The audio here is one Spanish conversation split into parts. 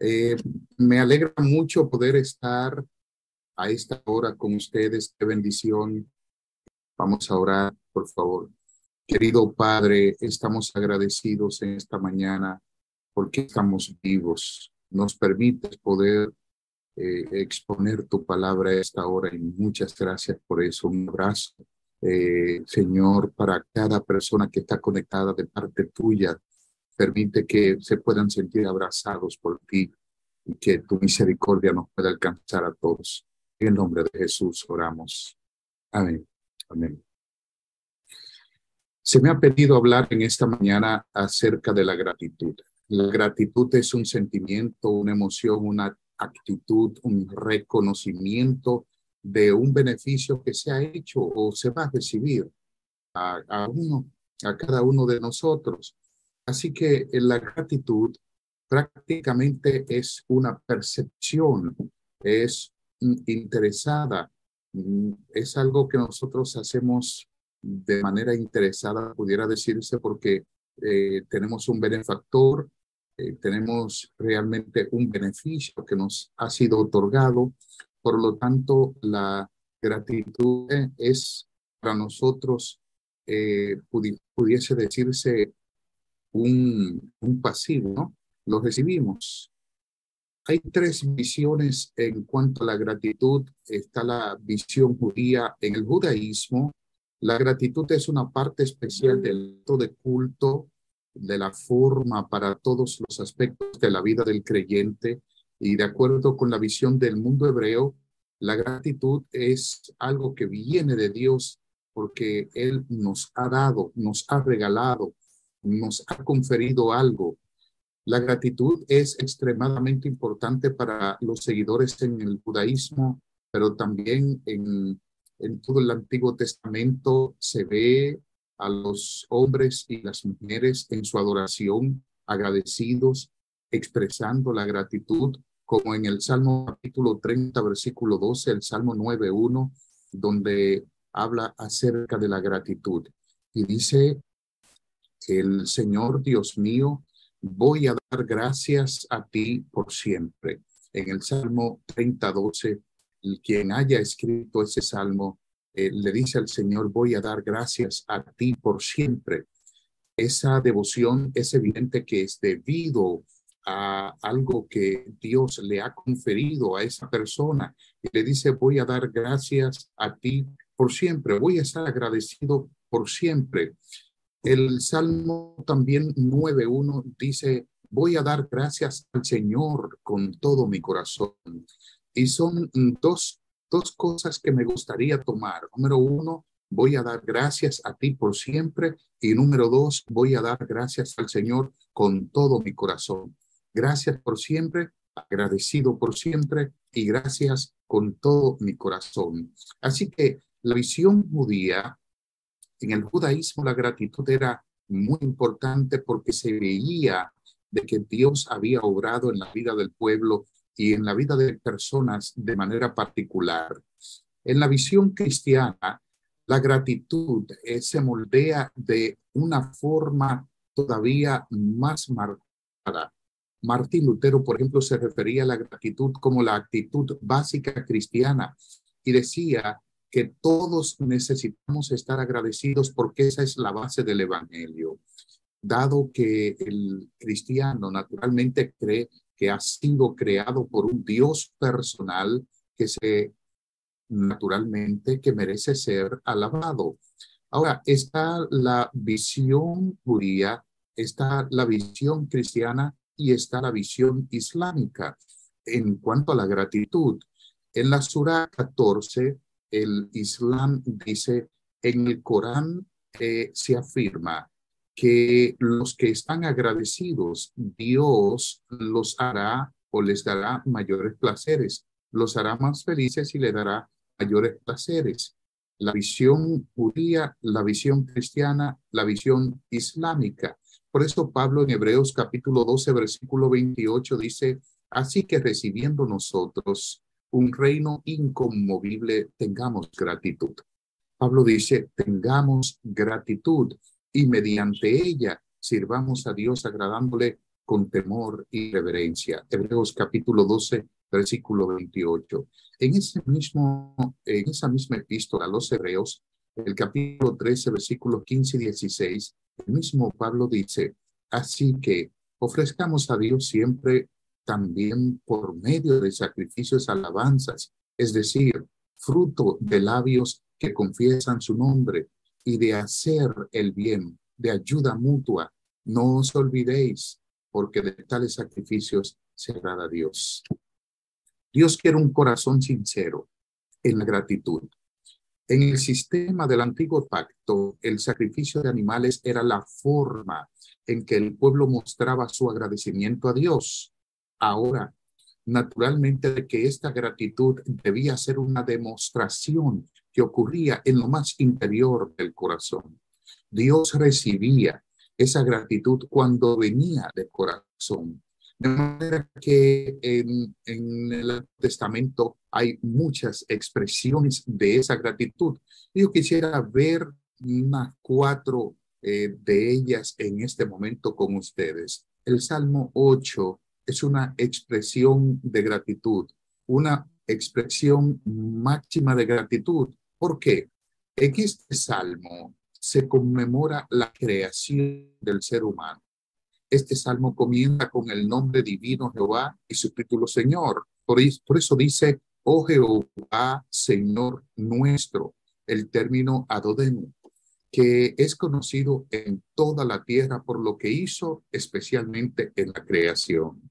Eh, me alegra mucho poder estar a esta hora con ustedes. Qué bendición. Vamos a orar, por favor. Querido Padre, estamos agradecidos en esta mañana porque estamos vivos. Nos permites poder eh, exponer tu palabra a esta hora y muchas gracias por eso. Un abrazo, eh, Señor, para cada persona que está conectada de parte tuya Permite que se puedan sentir abrazados por ti y que tu misericordia nos pueda alcanzar a todos. En el nombre de Jesús oramos. Amén. Amén. Se me ha pedido hablar en esta mañana acerca de la gratitud. La gratitud es un sentimiento, una emoción, una actitud, un reconocimiento de un beneficio que se ha hecho o se va a recibir a, a uno, a cada uno de nosotros. Así que la gratitud prácticamente es una percepción, es interesada, mm, es algo que nosotros hacemos de manera interesada, pudiera decirse, porque eh, tenemos un benefactor, eh, tenemos realmente un beneficio que nos ha sido otorgado. Por lo tanto, la gratitud es para nosotros, eh, pudiese decirse, un, un pasivo, ¿no? Lo recibimos. Hay tres visiones en cuanto a la gratitud. Está la visión judía. En el judaísmo, la gratitud es una parte especial del acto de culto, de la forma para todos los aspectos de la vida del creyente. Y de acuerdo con la visión del mundo hebreo, la gratitud es algo que viene de Dios porque Él nos ha dado, nos ha regalado, nos ha conferido algo. La gratitud es extremadamente importante para los seguidores en el judaísmo, pero también en, en todo el Antiguo Testamento se ve a los hombres y las mujeres en su adoración agradecidos, expresando la gratitud, como en el Salmo capítulo 30, versículo 12, el Salmo 9.1, donde habla acerca de la gratitud. Y dice, el Señor Dios mío, voy a dar gracias a ti por siempre. En el Salmo 30, 12, quien haya escrito ese salmo, eh, le dice al Señor, voy a dar gracias a ti por siempre. Esa devoción es evidente que es debido a algo que Dios le ha conferido a esa persona y le dice, voy a dar gracias a ti por siempre, voy a estar agradecido por siempre. El Salmo también 9.1 dice, voy a dar gracias al Señor con todo mi corazón. Y son dos, dos cosas que me gustaría tomar. Número uno, voy a dar gracias a ti por siempre. Y número dos, voy a dar gracias al Señor con todo mi corazón. Gracias por siempre, agradecido por siempre y gracias con todo mi corazón. Así que la visión judía en el judaísmo la gratitud era muy importante porque se veía de que Dios había obrado en la vida del pueblo y en la vida de personas de manera particular. En la visión cristiana, la gratitud eh, se moldea de una forma todavía más marcada. Martín Lutero, por ejemplo, se refería a la gratitud como la actitud básica cristiana y decía que todos necesitamos estar agradecidos porque esa es la base del Evangelio. Dado que el cristiano naturalmente cree que ha sido creado por un Dios personal que se naturalmente que merece ser alabado. Ahora, está la visión judía, está la visión cristiana y está la visión islámica en cuanto a la gratitud. En la Sura 14 el Islam dice, en el Corán eh, se afirma que los que están agradecidos, Dios los hará o les dará mayores placeres, los hará más felices y le dará mayores placeres. La visión judía, la visión cristiana, la visión islámica. Por eso Pablo en Hebreos capítulo 12, versículo 28 dice, así que recibiendo nosotros un reino inconmovible, tengamos gratitud. Pablo dice, tengamos gratitud y mediante ella sirvamos a Dios agradándole con temor y reverencia. Hebreos capítulo 12, versículo 28. En ese mismo, en esa misma epístola a los Hebreos, el capítulo 13, versículos 15 y 16, el mismo Pablo dice, así que ofrezcamos a Dios siempre también por medio de sacrificios alabanzas, es decir, fruto de labios que confiesan su nombre y de hacer el bien, de ayuda mutua. No os olvidéis, porque de tales sacrificios se agrada Dios. Dios quiere un corazón sincero en la gratitud. En el sistema del antiguo pacto, el sacrificio de animales era la forma en que el pueblo mostraba su agradecimiento a Dios. Ahora, naturalmente, que esta gratitud debía ser una demostración que ocurría en lo más interior del corazón. Dios recibía esa gratitud cuando venía del corazón. De manera que en, el Testamento hay muchas expresiones de esa gratitud. Yo quisiera ver unas cuatro eh, de ellas en este momento con ustedes. El Salmo 8 es una expresión de gratitud, una expresión máxima de gratitud. ¿Por qué? En este salmo se conmemora la creación del ser humano. Este salmo comienza con el nombre divino Jehová y su título Señor. Por, eso dice, oh Jehová, Señor nuestro, el término Adodenu, que es conocido en toda la tierra por lo que hizo, especialmente en la creación.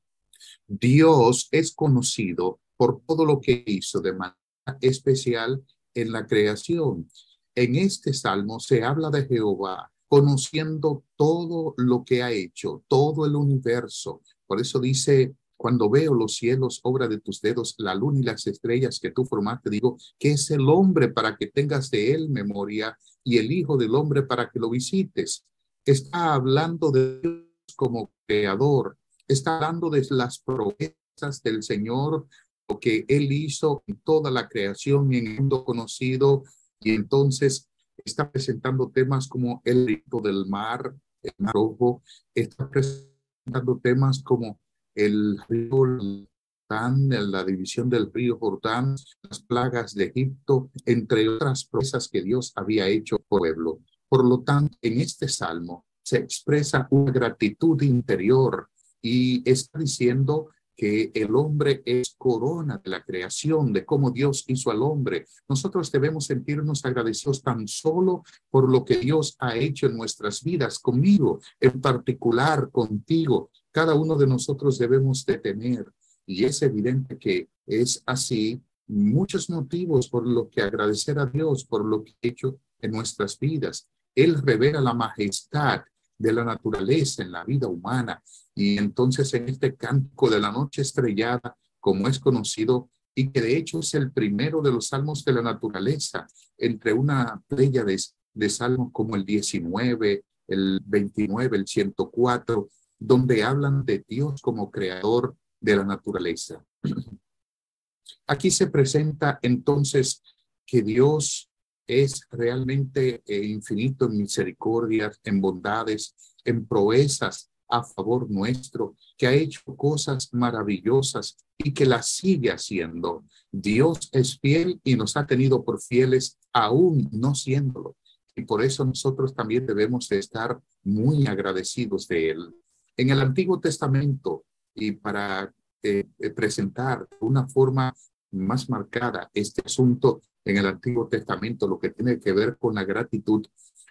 Dios es conocido por todo lo que hizo de manera especial en la creación. En este salmo se habla de Jehová conociendo todo lo que ha hecho, todo el universo. Por eso dice, cuando veo los cielos, obra de tus dedos, la luna y las estrellas que tú formaste, digo, que es el hombre para que tengas de él memoria y el Hijo del Hombre para que lo visites. Está hablando de Dios como creador, está hablando de las promesas del Señor, lo que Él hizo en toda la creación y en el mundo conocido, y entonces está presentando temas como el río del mar, el mar rojo, está presentando temas como el río Jordán, la división del río Jordán, las plagas de Egipto, entre otras promesas que Dios había hecho pueblo. Por lo tanto, en este salmo se expresa una gratitud interior y está diciendo que el hombre es corona de la creación, de cómo Dios hizo al hombre. Nosotros debemos sentirnos agradecidos tan solo por lo que Dios ha hecho en nuestras vidas, conmigo, en particular contigo. Cada uno de nosotros debemos de tener, y es evidente que es así, muchos motivos por lo que agradecer a Dios por lo que ha hecho en nuestras vidas. Él revela la majestad de la naturaleza en la vida humana. Y entonces en este canto de la noche estrellada, como es conocido, y que de hecho es el primero de los salmos de la naturaleza, entre una playa de, de salmos como el 19, el 29, el 104, donde hablan de Dios como creador de la naturaleza. Aquí se presenta entonces que Dios es realmente eh, infinito en misericordias, en bondades, en proezas a favor nuestro, que ha hecho cosas maravillosas y que las sigue haciendo. Dios es fiel y nos ha tenido por fieles aún no siéndolo. Y por eso nosotros también debemos de estar muy agradecidos de Él. En el Antiguo Testamento, y para eh, eh, presentar una forma más marcada este asunto, en el Antiguo Testamento, lo que tiene que ver con la gratitud,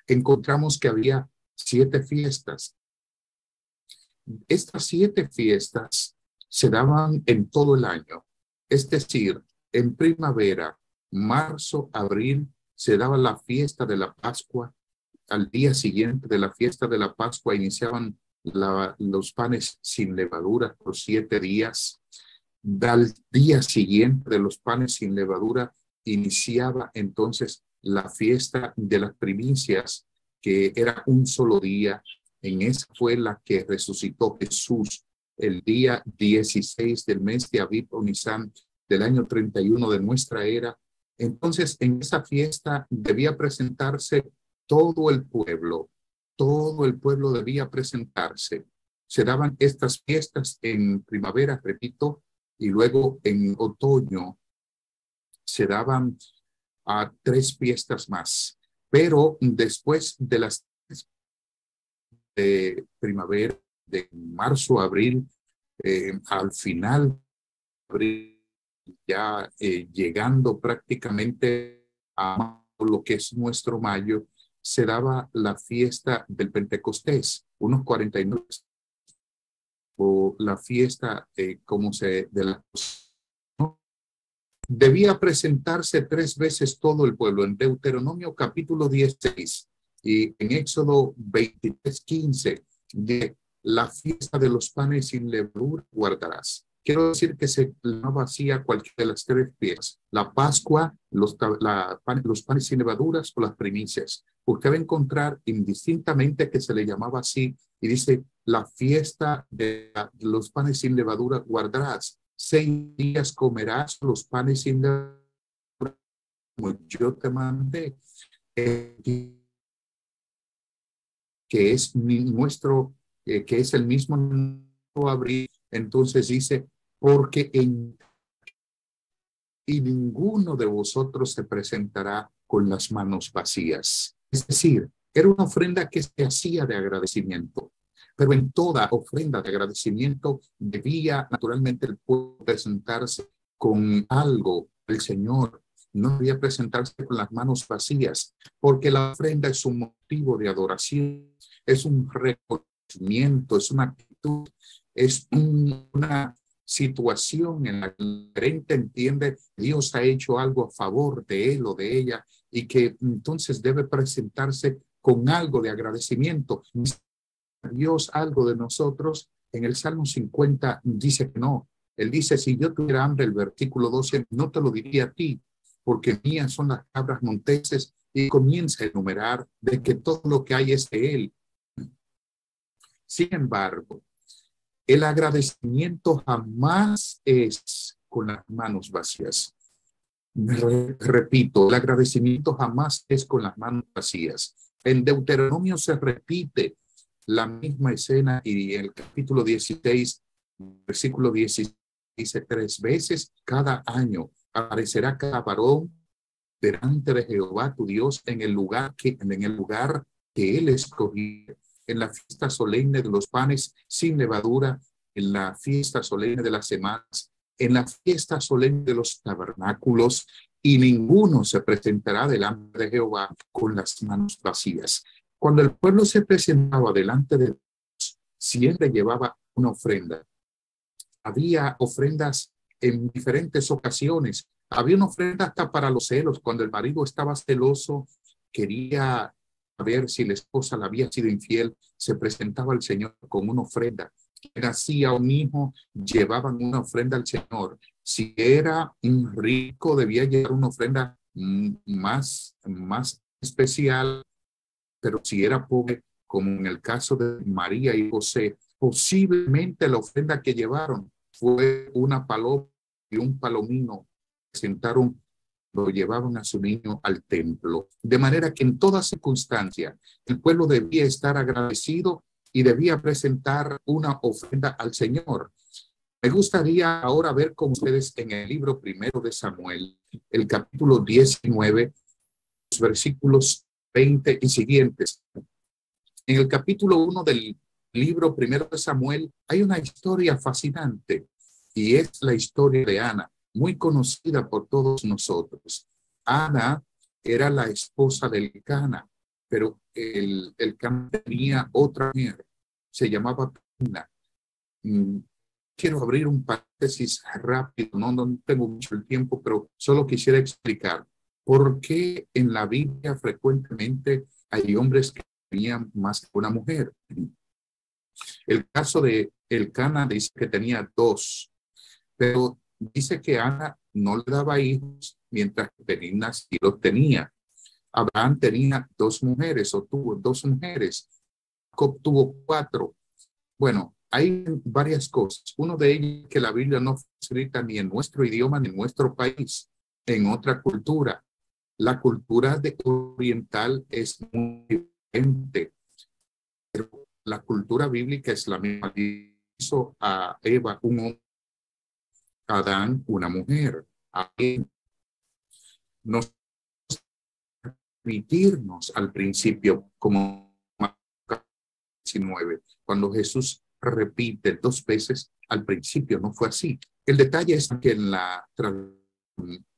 encontramos que había siete fiestas. Estas siete fiestas se daban en todo el año, es decir, en primavera, marzo, abril, se daba la fiesta de la Pascua. Al día siguiente de la fiesta de la Pascua iniciaban los panes sin levadura por siete días. Al día siguiente de los panes sin levadura iniciaba entonces la fiesta de las primicias, que era un solo día. En esa fue la que resucitó Jesús el día 16 del mes de Aviv o Nisan del año 31 de nuestra era. Entonces, en esa fiesta debía presentarse todo el pueblo, todo el pueblo debía presentarse. se daban estas fiestas en primavera, repito, y luego en otoño se daban a tres fiestas más. Pero después de las de primavera, de marzo, abril, eh, al final, abril, ya eh, llegando prácticamente a lo que es nuestro mayo, se daba la fiesta del Pentecostés, unos 49 o la fiesta eh, como se de debía presentarse tres veces todo el pueblo en Deuteronomio capítulo 16 y en Éxodo 23, 15 de la fiesta de los panes sin levadura guardarás. Quiero decir que se no vacía cualquiera de las tres fiestas. La Pascua, los, la, los panes sin levaduras o las primicias. Usted va a encontrar indistintamente que se le llamaba así y dice la fiesta de los panes sin levadura guardarás. Seis días comerás los panes sin levadura como yo te mandé. Que es nuestro, eh, que es el mismo abril. Entonces dice, porque en y ninguno de vosotros se presentará con las manos vacías. Es decir, era una ofrenda que se hacía de agradecimiento, pero en toda ofrenda de agradecimiento debía naturalmente el pueblo presentarse con algo el Señor. No debía presentarse con las manos vacías, porque la ofrenda es un motivo de adoración, es un reconocimiento, es una actitud, es una situación en la que el creyente entiende Dios ha hecho algo a favor de él o de ella y que entonces debe presentarse con algo de agradecimiento. Dios algo de nosotros. En el Salmo 50 dice que no. Él dice, si yo tuviera hambre, el versículo 12, no te lo diría a ti, porque mías son las cabras monteses y comienza a enumerar de que todo lo que hay es de Él. Sin embargo, el agradecimiento jamás es con las manos vacías. repito, el agradecimiento jamás es con las manos vacías. En Deuteronomio se repite la misma escena y el capítulo 16, versículo 16, dice tres veces cada año aparecerá cada varón delante de Jehová tu Dios en el lugar que en el lugar que él escogió en la fiesta solemne de los panes sin levadura, en la fiesta solemne de las semanas, en la fiesta solemne de los tabernáculos, y ninguno se presentará delante de Jehová con las manos vacías. Cuando el pueblo se presentaba delante de Dios, siempre llevaba una ofrenda. Había ofrendas en diferentes ocasiones. Había una ofrenda hasta para los celos. Cuando el marido estaba celoso, quería ver si la esposa le había sido infiel, se presentaba al Señor con una ofrenda. Nacía un hijo, llevaban una ofrenda al Señor. Si era un rico, debía llevar una ofrenda más, más especial, pero si era pobre, como en el caso de María y José, posiblemente la ofrenda que llevaron fue una paloma y un palomino. Sentaron lo llevaban a su niño al templo. De manera que en toda circunstancia el pueblo debía estar agradecido y debía presentar una ofrenda al Señor. Me gustaría ahora ver con ustedes en el libro primero de Samuel, el capítulo 19, los versículos 20 y siguientes. En el capítulo 1 del libro primero de Samuel hay una historia fascinante y es la historia de Ana muy conocida por todos nosotros. Ana era la esposa del Cana, pero el, el Cana tenía otra mujer, se llamaba Pina. Mm, quiero abrir un paréntesis rápido, no, no tengo mucho tiempo, pero solo quisiera explicar por qué en la Biblia frecuentemente hay hombres que tenían más que una mujer. El caso de el Cana dice que tenía dos, pero dice que Ana no le daba hijos mientras que Peninas sí los tenía. Abraham tenía dos mujeres o tuvo dos mujeres. Jacob tuvo cuatro. Bueno, hay varias cosas. Uno de ellos que la Biblia no fue escrita ni en nuestro idioma ni en nuestro país, en otra cultura. La cultura de oriental es muy diferente. Pero la cultura bíblica es la misma. Hizo a Eva un hombre, Adán una mujer. Nos permitirnos al principio como 19, cuando Jesús repite dos veces, al principio no fue así. El detalle es que en la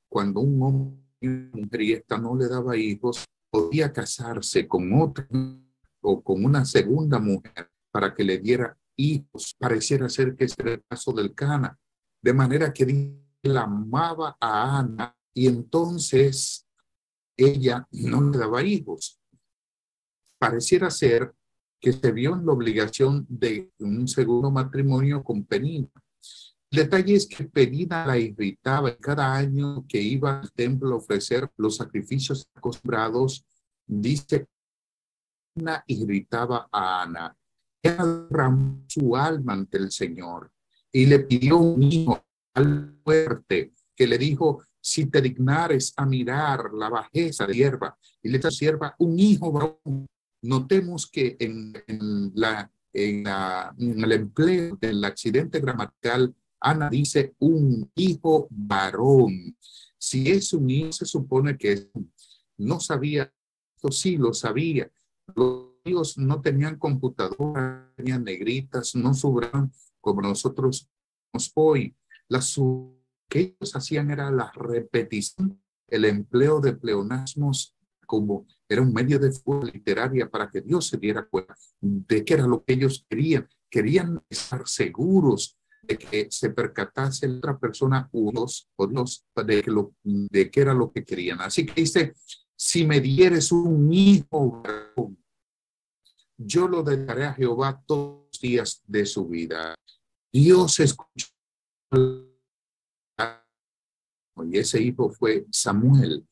cuando un hombre y esta no le daba hijos, podía casarse con otra o con una segunda mujer para que le diera hijos. Pareciera ser que es el caso del Cana. De manera que él amaba a Ana y entonces ella no le daba hijos. Pareciera ser que se vio en la obligación de un segundo matrimonio con Penina. El detalle es que Penina la irritaba cada año que iba al templo a ofrecer los sacrificios acostumbrados. Dice Penina irritaba a Ana. Ella derramó su alma ante el Señor y le pidió un hijo al fuerte que le dijo, si te dignares a mirar la bajeza de hierba y le sierva un hijo varón. Notemos que en, la, en, en el empleo del accidente gramatical, Ana dice un hijo varón. Si es un hijo, se supone que no sabía, esto sí lo sabía. Los hijos no tenían computadora, tenían negritas, no subran como nosotros hoy. Las que ellos hacían era la repetición, el empleo de pleonasmos como era un medio de fuerza literaria para que Dios se diera cuenta de qué era lo que ellos querían. Querían estar seguros de que se percatase otra persona unos o Dios de, lo, de qué era lo que querían. Así que dice, si me dieres un hijo, yo lo daré a Jehová todos los días de su vida. Dios escuchó y ese hijo fue Samuel.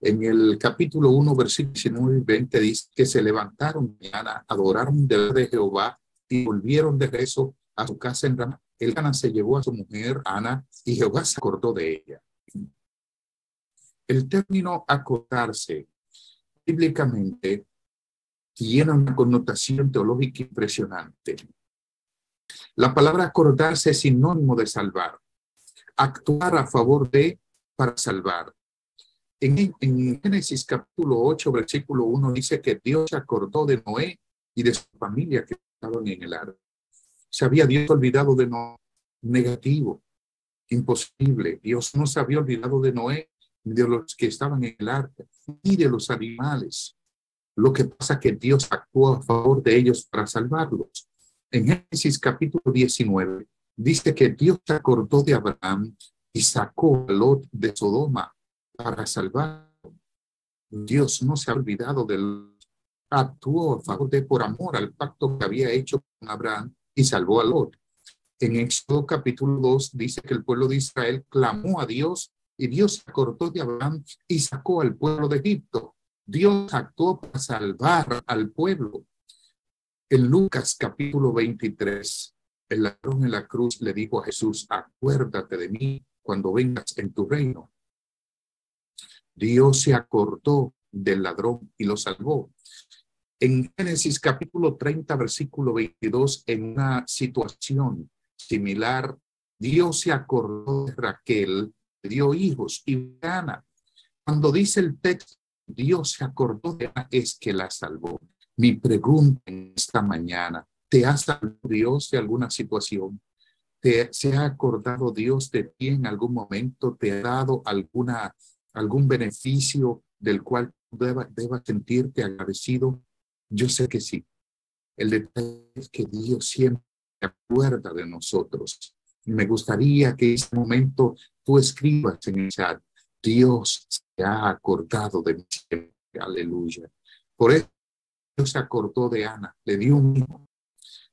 En el capítulo 1, versículo 19 y 20 dice que se levantaron mañana, adoraron de Jehová y volvieron de rezo a su casa en Ramá. El Cana se llevó a su mujer Ana y Jehová se acordó de ella. El término acordarse bíblicamente tiene una connotación teológica impresionante. La palabra acordarse es sinónimo de salvar, actuar a favor de para salvar. En, en, Génesis capítulo 8, versículo 1 dice que Dios acordó de Noé y de su familia que estaban en el arca. Se había Dios olvidado de Noé. Negativo, imposible. Dios no se había olvidado de Noé, de los que estaban en el arca, ni de los animales. Lo que pasa es que Dios actuó a favor de ellos para salvarlos. En Génesis capítulo 19 dice que Dios se acordó de Abraham y sacó a Lot de Sodoma para salvar. Dios no se ha olvidado del actuó a favor de por amor al pacto que había hecho con Abraham y salvó a Lot. En Éxodo capítulo 2 dice que el pueblo de Israel clamó a Dios y Dios se acordó de Abraham y sacó al pueblo de Egipto. Dios actuó para salvar al pueblo. En Lucas capítulo 23, el ladrón en la cruz le dijo a Jesús, acuérdate de mí cuando vengas en tu reino. Dios se acordó del ladrón y lo salvó. En Génesis capítulo 30, versículo 22, en una situación similar, Dios se acordó de Raquel, dio hijos y Ana. Cuando dice el texto, Dios se acordó de Ana, es que la salvó. Mi pregunta esta mañana, ¿te ha salvado Dios de alguna situación? se ha acordado Dios de ti en algún momento? ¿Te ha dado alguna, algún beneficio del cual debas deba sentirte agradecido? Yo sé que sí. El detalle es que Dios siempre se acuerda de nosotros. Me gustaría que en este momento tú escribas en el chat, Dios ha acordado de mí Aleluya. Por eso se acordó de Ana, le dio un hijo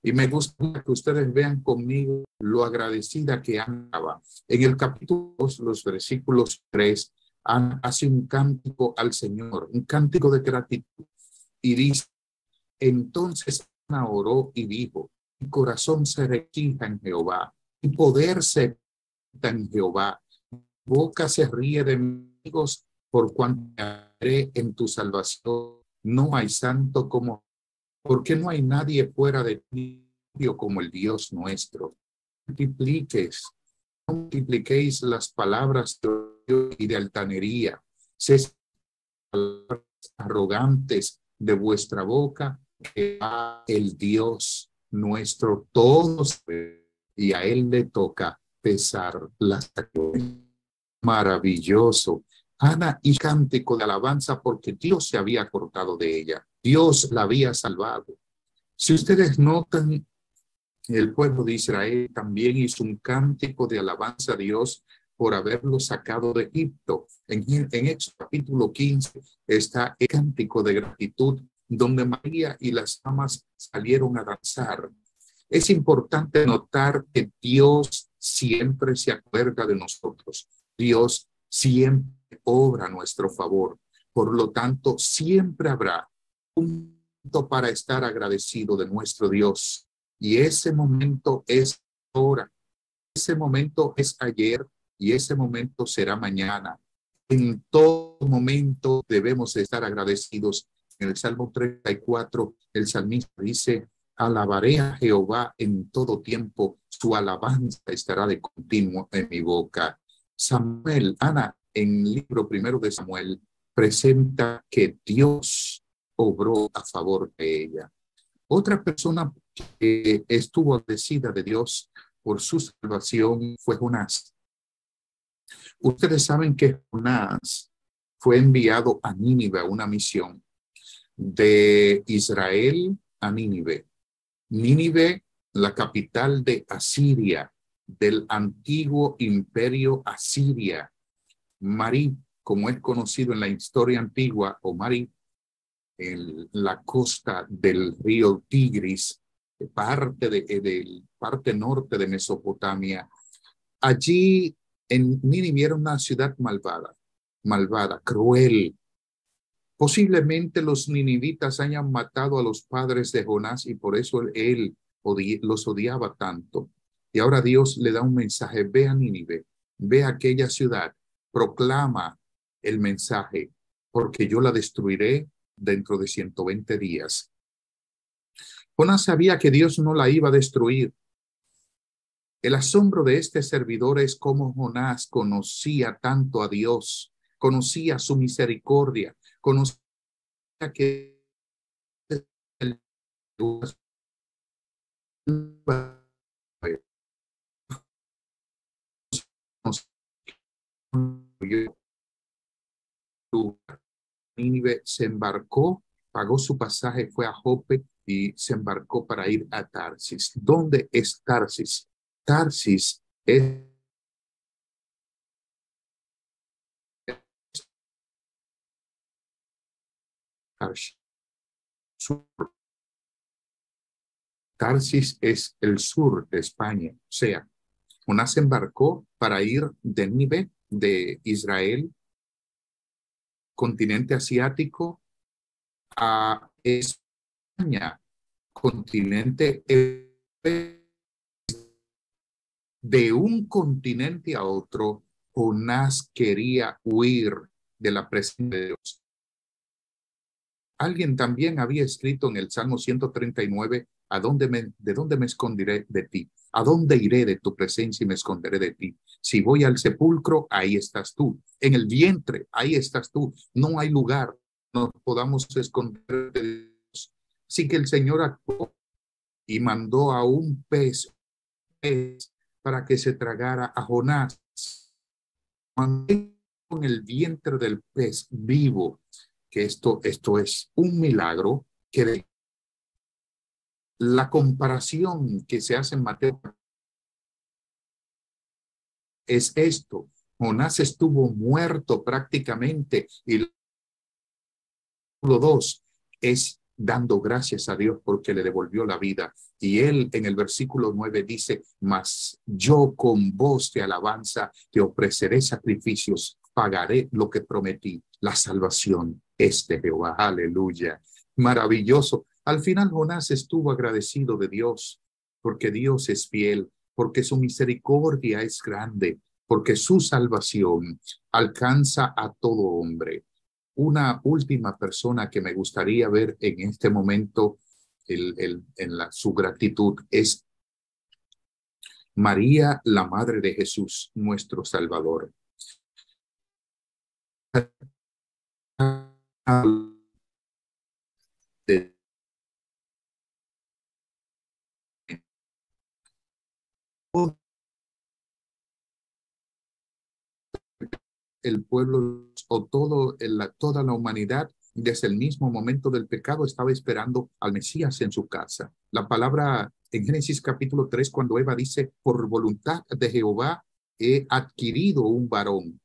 y me gusta que ustedes vean conmigo lo agradecida que Ana En el capítulo 2, los versículos 3, Ana hace un cántico al Señor, un cántico de gratitud. Y dice, entonces Ana oró y dijo, mi corazón se requija en Jehová, y poder se en Jehová. boca se ríe de amigos por cuanto en tu salvación. No hay santo como porque no hay nadie fuera de ti como el Dios nuestro. Multipliques, multipliquéis las palabras de y de altanería, arrogantes de vuestra boca, que a el Dios nuestro todos y a él le toca pesar las Maravilloso. Ana y cántico de alabanza porque Dios se había cortado de ella. Dios la había salvado. Si ustedes notan, el pueblo de Israel también hizo un cántico de alabanza a Dios por haberlo sacado de Egipto. En, en capítulo 15 está el cántico de gratitud donde María y las amas salieron a danzar. Es importante notar que Dios siempre se acuerda de nosotros. Dios siempre obra nuestro favor. Por lo tanto, siempre habrá un para estar agradecido de nuestro Dios. Y ese momento es ahora. Ese momento es ayer y ese momento será mañana. En todo momento debemos estar agradecidos. En el Salmo 34, el salmista dice, alabaré a Jehová en todo tiempo, su alabanza estará de continuo en mi boca. Samuel, Ana, en el libro primero de Samuel, presenta que Dios obró a favor de ella. Otra persona que estuvo agradecida de Dios por su salvación fue Jonás. Ustedes saben que Jonás fue enviado a Nínive a una misión de Israel a Nínive. Nínive, la capital de Asiria, del antiguo imperio Asiria. Marí, como es conocido en la historia antigua, o Marí, en la costa del río Tigris, parte de, de, parte norte de Mesopotamia. Allí en Nínive era una ciudad malvada, malvada, cruel. Posiblemente los ninivitas hayan matado a los padres de Jonás y por eso él los odiaba tanto. Y ahora Dios le da un mensaje, ve a Nínive, ve a aquella ciudad, proclama el mensaje, porque yo la destruiré dentro de 120 días. Jonás sabía que Dios no la iba a destruir. El asombro de este servidor es cómo Jonás conocía tanto a Dios, conocía su misericordia, conocía que Nínive se embarcó, pagó su pasaje, fue a Jope y se embarcó para ir a Tarsis. ¿Dónde es Tarsis? Tarsis es Tarsis es el sur de España, o sea, Jonás embarcó para ir de Nínive, de Israel, continente asiático, a España, continente de un continente a otro, Jonás quería huir de la presencia de Dios. Alguien también había escrito en el Salmo 139, ¿a dónde me, ¿de dónde me esconderé de ti? ¿A dónde iré de tu presencia y me esconderé de ti? Si voy al sepulcro, ahí estás tú. En el vientre, ahí estás tú. No hay lugar, no podamos esconder de Dios. Que el Señor actuó y mandó a un pez, para que se tragara a Jonás. Con el vientre del pez vivo, que esto, esto es un milagro que la comparación que se hace en Mateo es esto. Jonás estuvo muerto prácticamente y lo dos es dando gracias a Dios porque le devolvió la vida. Y él en el versículo nueve dice, mas yo con voz de alabanza te ofreceré sacrificios, pagaré lo que prometí. La salvación es de Jehová. Aleluya. Maravilloso. Al final Jonás estuvo agradecido de Dios, porque Dios es fiel, porque su misericordia es grande, porque su salvación alcanza a todo hombre. Una última persona que me gustaría ver en este momento en la, su gratitud es María, la Madre de Jesús, nuestro Salvador. El pueblo o todo, toda la humanidad desde el mismo momento del pecado estaba esperando al Mesías en su casa. La palabra en Génesis capítulo 3, cuando Eva dice, por voluntad de Jehová he adquirido un varón.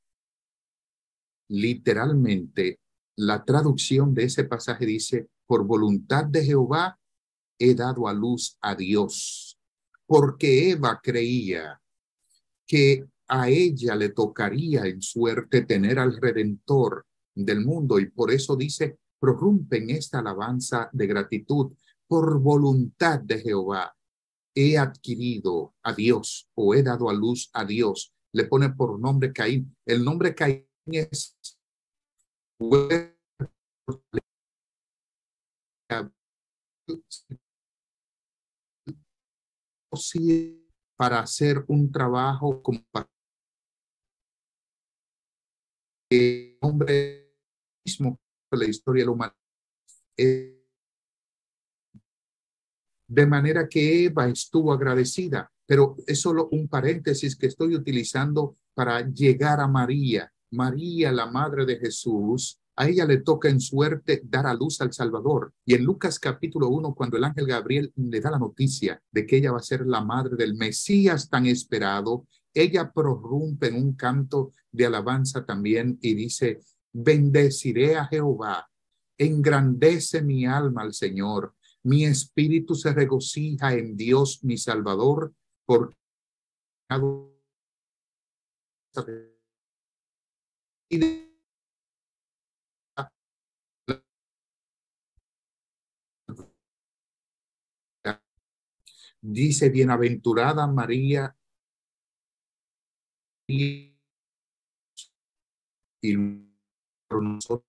Literalmente, la traducción de ese pasaje dice, por voluntad de Jehová he dado a luz a Dios, porque Eva creía que a ella le tocaría en suerte tener al Redentor del mundo y por eso dice, prorrumpen esta alabanza de gratitud por voluntad de Jehová. He adquirido a Dios o he dado a luz a Dios. Le pone por nombre Caín. El nombre Caín es para hacer un trabajo como el hombre mismo de la historia de la humanidad. De manera que Eva estuvo agradecida, pero es solo un paréntesis que estoy utilizando para llegar a María. María, la madre de Jesús, a ella le toca en suerte dar a luz al Salvador. Y en Lucas capítulo 1, cuando el ángel Gabriel le da la noticia de que ella va a ser la madre del Mesías tan esperado, ella prorrumpe en un canto de alabanza también y dice, bendeciré a Jehová, engrandece mi alma al Señor, mi espíritu se regocija en Dios mi Salvador, porque dice bienaventurada María y nosotros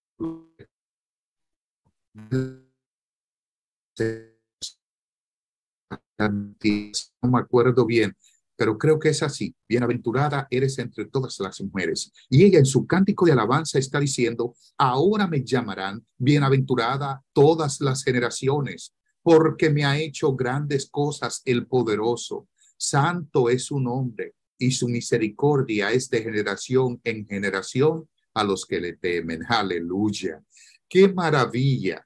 no me acuerdo bien, pero creo que es así. Bienaventurada eres entre todas las mujeres. Y ella en su cántico de alabanza está diciendo, ahora me llamarán bienaventurada todas las generaciones, porque me ha hecho grandes cosas el poderoso. Santo es su nombre y su misericordia es de generación en generación a los que le temen. Aleluya. Qué maravilla.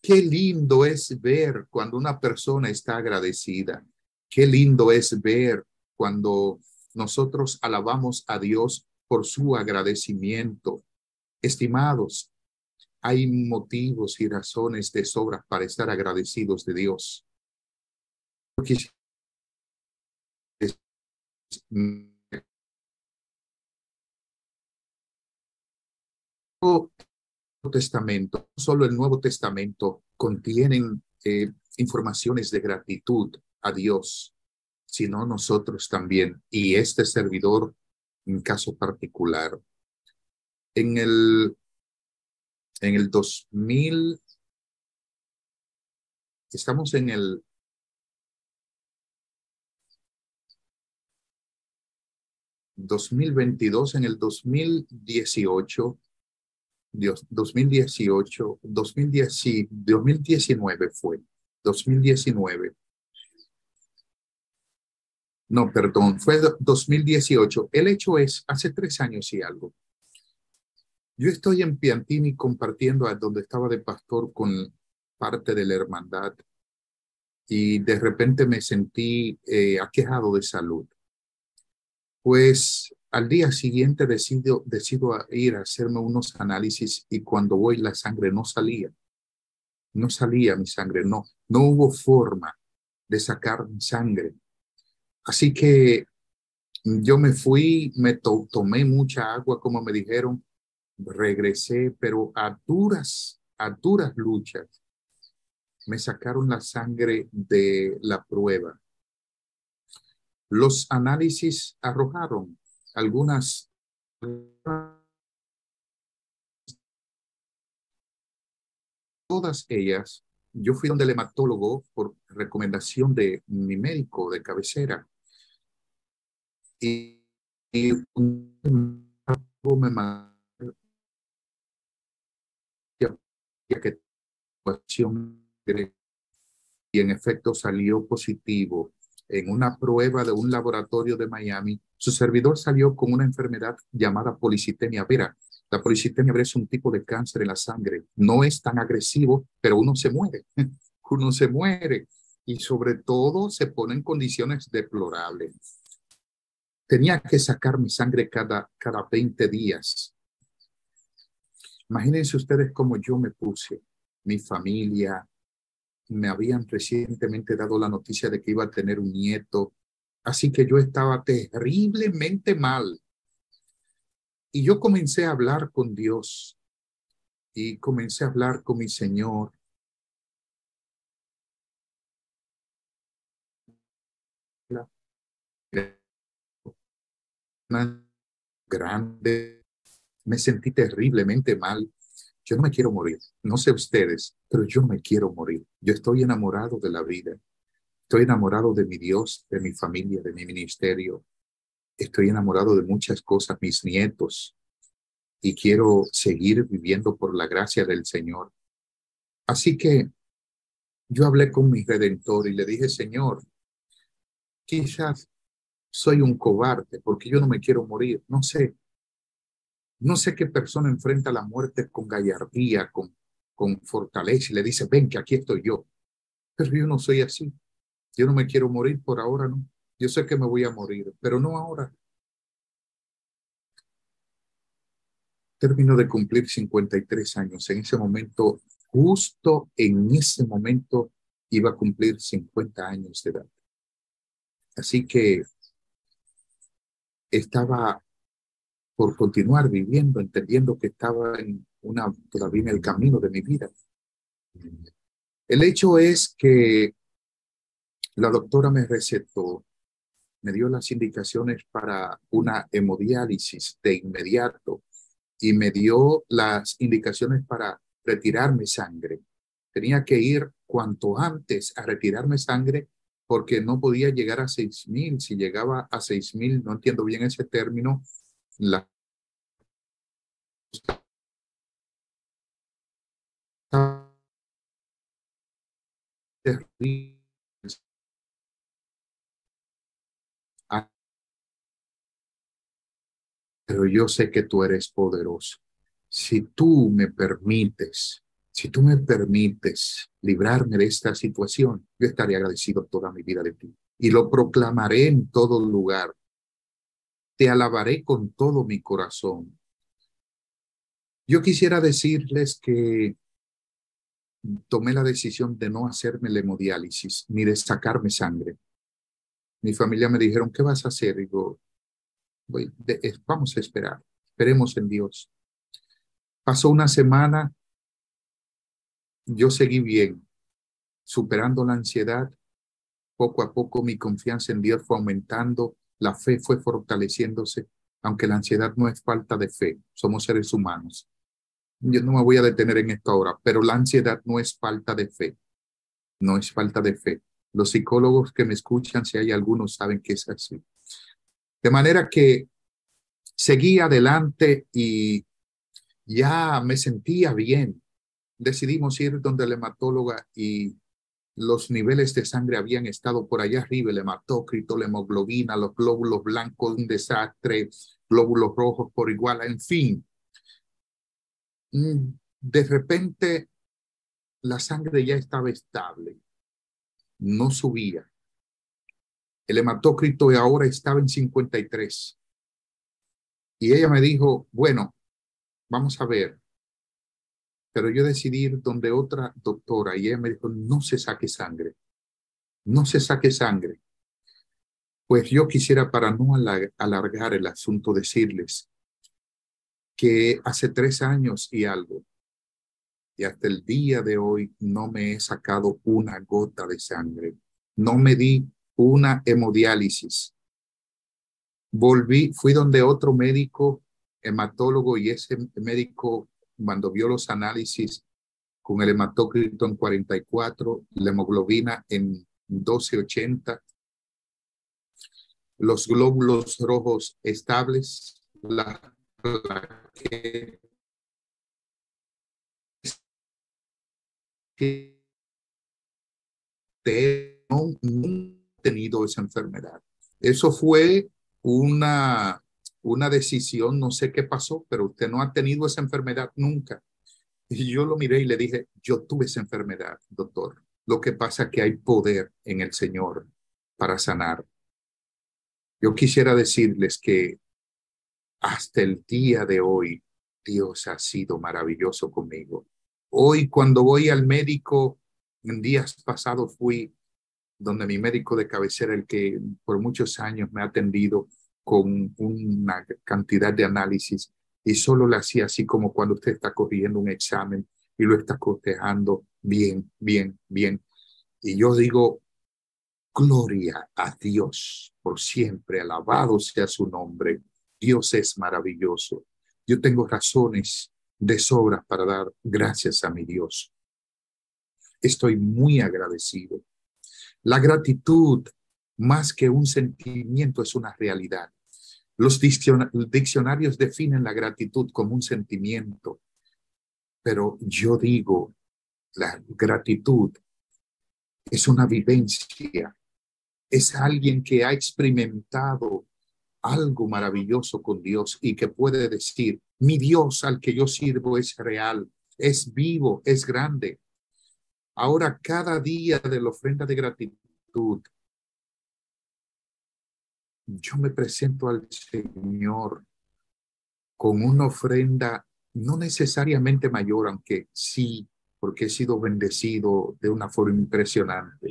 Qué lindo es ver cuando una persona está agradecida. Qué lindo es ver cuando nosotros alabamos a Dios por su agradecimiento. Estimados, hay motivos y razones de sobra para estar agradecidos de Dios. Porque Testamento, solo el Nuevo Testamento contienen eh, informaciones de gratitud a Dios, sino nosotros también y este servidor en caso particular. En el en el 2000 estamos en el 2022, en el 2018, Dios, 2018, 2010, 2019 fue, 2019. No, perdón, fue 2018. El hecho es, hace tres años y algo. Yo estoy en Piantini compartiendo a donde estaba de pastor con parte de la hermandad y de repente me sentí eh, aquejado de salud. Pues al día siguiente decido, decido ir a hacerme unos análisis y cuando voy la sangre no salía. No salía mi sangre, no, no hubo forma de sacar sangre. Así que yo me fui, me tomé mucha agua, como me dijeron, regresé, pero a duras, a duras luchas, me sacaron la sangre de la prueba. Los análisis arrojaron algunas todas ellas yo fui donde el hematólogo por recomendación de mi médico de cabecera. Y, me mandó que y en efecto salió positivo en una prueba de un laboratorio de Miami. Su servidor salió con una enfermedad llamada policitemia vera. La policitemia vera es un tipo de cáncer en la sangre. No es tan agresivo, pero uno se muere. Uno se muere y sobre todo se pone en condiciones deplorables. Tenía que sacar mi sangre cada, cada 20 días. Imagínense ustedes cómo yo me puse, mi familia, me habían recientemente dado la noticia de que iba a tener un nieto, así que yo estaba terriblemente mal. Y yo comencé a hablar con Dios y comencé a hablar con mi Señor. Grande, me sentí terriblemente mal yo no me quiero morir. No sé ustedes, pero yo me quiero morir. Yo estoy enamorado de la vida. Estoy enamorado de mi Dios, de mi familia, de mi ministerio. Estoy enamorado de muchas cosas, mis nietos. Y quiero seguir viviendo por la gracia del Señor. Así que yo hablé con mi redentor y le dije, Señor, quizás soy un cobarde porque yo no me quiero morir. No sé, no sé qué persona enfrenta la muerte con gallardía, con, con fortaleza y le dice, ven que aquí estoy yo. Pero yo no soy así. Yo no me quiero morir por ahora, no. Yo sé que me voy a morir, pero no ahora. Termino de cumplir 53 años. En ese momento, justo en ese momento, iba a cumplir 50 años de edad. Así que estaba por continuar viviendo, entendiendo que estaba en una, todavía en el camino de mi vida. El hecho es que la doctora me recetó, me dio las indicaciones para una hemodiálisis de inmediato y me dio las indicaciones para retirarme sangre. Tenía que ir cuanto antes a retirarme sangre porque no podía llegar a seis mil. Si llegaba a seis mil, no entiendo bien ese término, la pero yo sé que tú eres poderoso. Si tú me permites, si tú me permites librarme de esta situación, yo estaré agradecido toda mi vida de ti y lo proclamaré en todo lugar te alabaré con todo mi corazón. Yo quisiera decirles que tomé la decisión de no hacerme la hemodiálisis ni de sacarme sangre. Mi familia me dijeron, ¿qué vas a hacer? Digo, voy, vamos a esperar, esperemos en Dios. Pasó una semana, yo seguí bien, superando la ansiedad. Poco a poco mi confianza en Dios fue aumentando la fe fue fortaleciéndose, aunque la ansiedad no es falta de fe, somos seres humanos. Yo no me voy a detener en esto ahora, pero la ansiedad no es falta de fe, no es falta de fe. Los psicólogos que me escuchan, si hay algunos, saben que es así. De manera que seguí adelante y ya me sentía bien. Decidimos ir donde la hematóloga y los niveles de sangre habían estado por allá arriba, el hematócrito, la hemoglobina, los glóbulos blancos, un desastre, glóbulos rojos por igual, en fin. Mm, de repente, la sangre ya estaba estable, no subía. El hematócrito ahora estaba en 53. Y ella me dijo, bueno, vamos a ver, pero yo decidí ir donde otra doctora y ella me dijo, no se saque sangre, no se saque sangre. Pues yo quisiera, para no alargar el asunto, decirles que hace tres años y algo, y hasta el día de hoy no me he sacado una gota de sangre, no me di una hemodiálisis. Volví, fui donde otro médico hematólogo y ese médico cuando vio los análisis, con el hematócrito en 44, la hemoglobina en 1280, los glóbulos rojos estables, la que no, no tenido esa enfermedad. Eso fue una, una decisión, no sé qué pasó, pero usted no ha tenido esa enfermedad nunca. Y yo lo miré y le dije, yo tuve esa enfermedad, doctor. Lo que pasa es que hay poder en el Señor para sanar. Yo quisiera decirles que hasta el día de hoy, Dios ha sido maravilloso conmigo. Hoy cuando voy al médico, en días pasados fui donde mi médico de cabecera, el que por muchos años me ha atendido con una cantidad de análisis y solo le hacía así como cuando usted está corrigiendo un examen y lo está cotejando bien, bien, bien. Y yo digo, gloria a Dios por siempre, alabado sea su nombre. Dios es maravilloso. Yo tengo razones de sobra para dar gracias a mi Dios. Estoy muy agradecido. La gratitud, más que un sentimiento, es una realidad. Los diccionarios definen la gratitud como un sentimiento, pero yo digo, la gratitud es una vivencia, es alguien que ha experimentado algo maravilloso con Dios y que puede decir, mi Dios al que yo sirvo es real, es vivo, es grande. Ahora, cada día de la ofrenda de gratitud, yo me presento al Señor con una ofrenda no necesariamente mayor, aunque sí, porque he sido bendecido de una forma impresionante,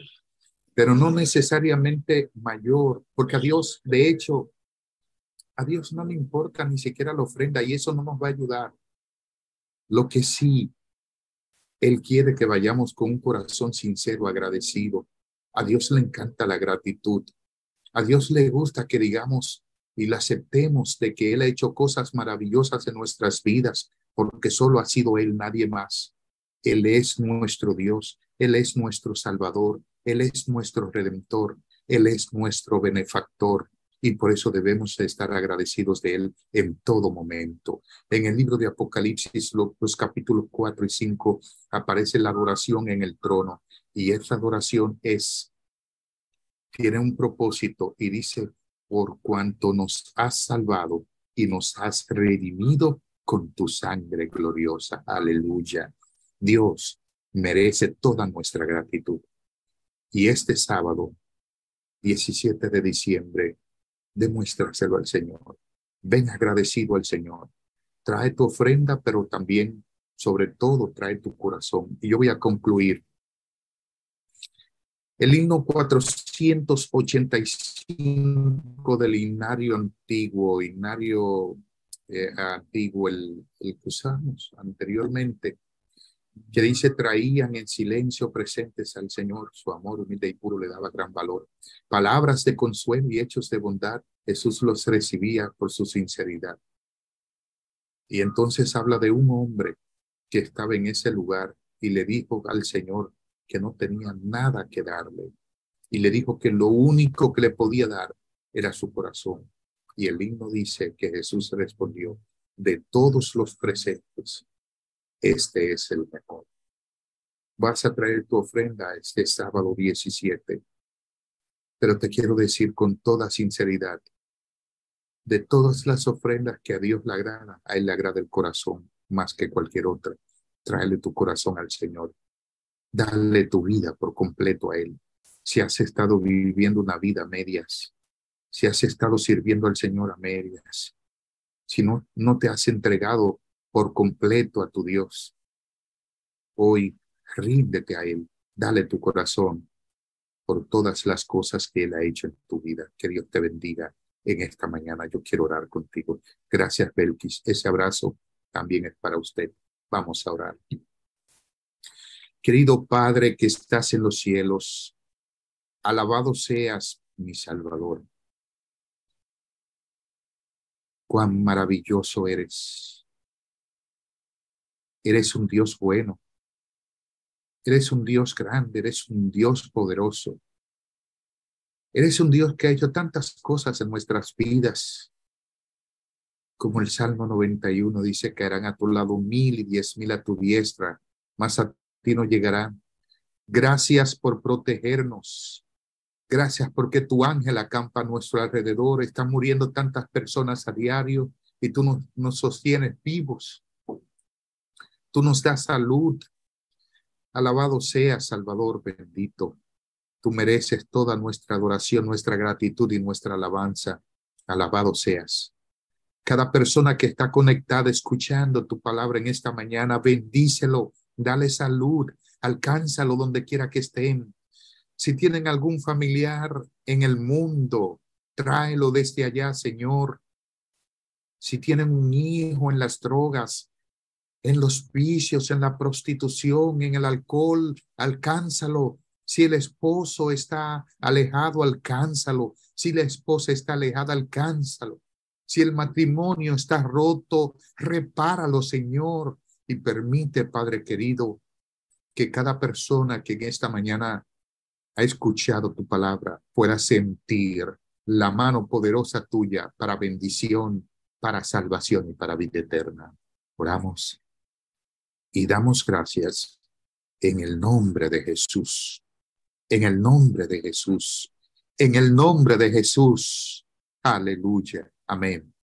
pero no necesariamente mayor, porque a Dios, de hecho, a Dios no le importa ni siquiera la ofrenda y eso no nos va a ayudar. Lo que sí, Él quiere que vayamos con un corazón sincero, agradecido. A Dios le encanta la gratitud. A Dios le gusta que digamos y le aceptemos de que Él ha hecho cosas maravillosas en nuestras vidas, porque solo ha sido Él, nadie más. Él es nuestro Dios, Él es nuestro Salvador, Él es nuestro Redentor, Él es nuestro benefactor y por eso debemos estar agradecidos de Él en todo momento. En el libro de Apocalipsis, los, capítulos 4 y 5, aparece la adoración en el trono y esa adoración es, tiene un propósito y dice, por cuanto nos has salvado y nos has redimido con tu sangre gloriosa. Aleluya. Dios merece toda nuestra gratitud. Y este sábado, 17 de diciembre, demuéstraselo al Señor. Ven agradecido al Señor. Trae tu ofrenda, pero también, sobre todo, trae tu corazón. Y yo voy a concluir. El himno 485 del himnario antiguo, himnario eh, antiguo, el, el que usamos anteriormente, que dice, traían en silencio presentes al Señor, su amor humilde y puro le daba gran valor. Palabras de consuelo y hechos de bondad, Jesús los recibía por su sinceridad. Y entonces habla de un hombre que estaba en ese lugar y le dijo al Señor que no tenía nada que darle. Y le dijo que lo único que le podía dar era su corazón. Y el himno dice que Jesús respondió, de todos los presentes, este es el mejor. Vas a traer tu ofrenda este sábado 17, pero te quiero decir con toda sinceridad, de todas las ofrendas que a Dios le agrada, a Él le agrada el corazón más que cualquier otra. Tráele tu corazón al Señor. Dale tu vida por completo a Él. Si has estado viviendo una vida a medias, si has estado sirviendo al Señor a medias, si no, no te has entregado por completo a tu Dios. Hoy ríndete a Él, dale tu corazón por todas las cosas que Él ha hecho en tu vida. Que Dios te bendiga en esta mañana. Yo quiero orar contigo. Gracias, Belkis. Ese abrazo también es para usted. Vamos a orar. Querido Padre que estás en los cielos, alabado seas mi Salvador. Cuán maravilloso eres Eres un Dios bueno. Eres un Dios grande, eres un Dios poderoso. Eres un Dios que ha hecho tantas cosas en nuestras vidas. Como el Salmo 91 dice que harán a tu lado mil y diez mil a tu diestra, más a ti no llegarán. Gracias por protegernos. Gracias porque tu ángel acampa a nuestro alrededor. Están muriendo tantas personas a diario y tú nos, sostienes vivos. Tú nos das salud. Alabado sea Salvador bendito. Tú mereces toda nuestra adoración, nuestra gratitud y nuestra alabanza. Alabado seas. Cada persona que está conectada escuchando tu palabra en esta mañana, bendícelo, dale salud, alcánzalo donde quiera que estén. Si tienen algún familiar en el mundo, tráelo desde allá, Señor. Si tienen un hijo en las drogas, en los vicios, en la prostitución, en el alcohol, alcánzalo. Si el esposo está alejado, alcánzalo. Si la esposa está alejada, alcánzalo. Si el matrimonio está roto, repáralo, Señor, y permite, Padre querido, que cada persona que en esta mañana ha escuchado tu palabra pueda sentir la mano poderosa tuya para bendición, para salvación y para vida eterna. Oramos y damos gracias en el nombre de Jesús, en el nombre de Jesús, en el nombre de Jesús. Aleluya. Amén.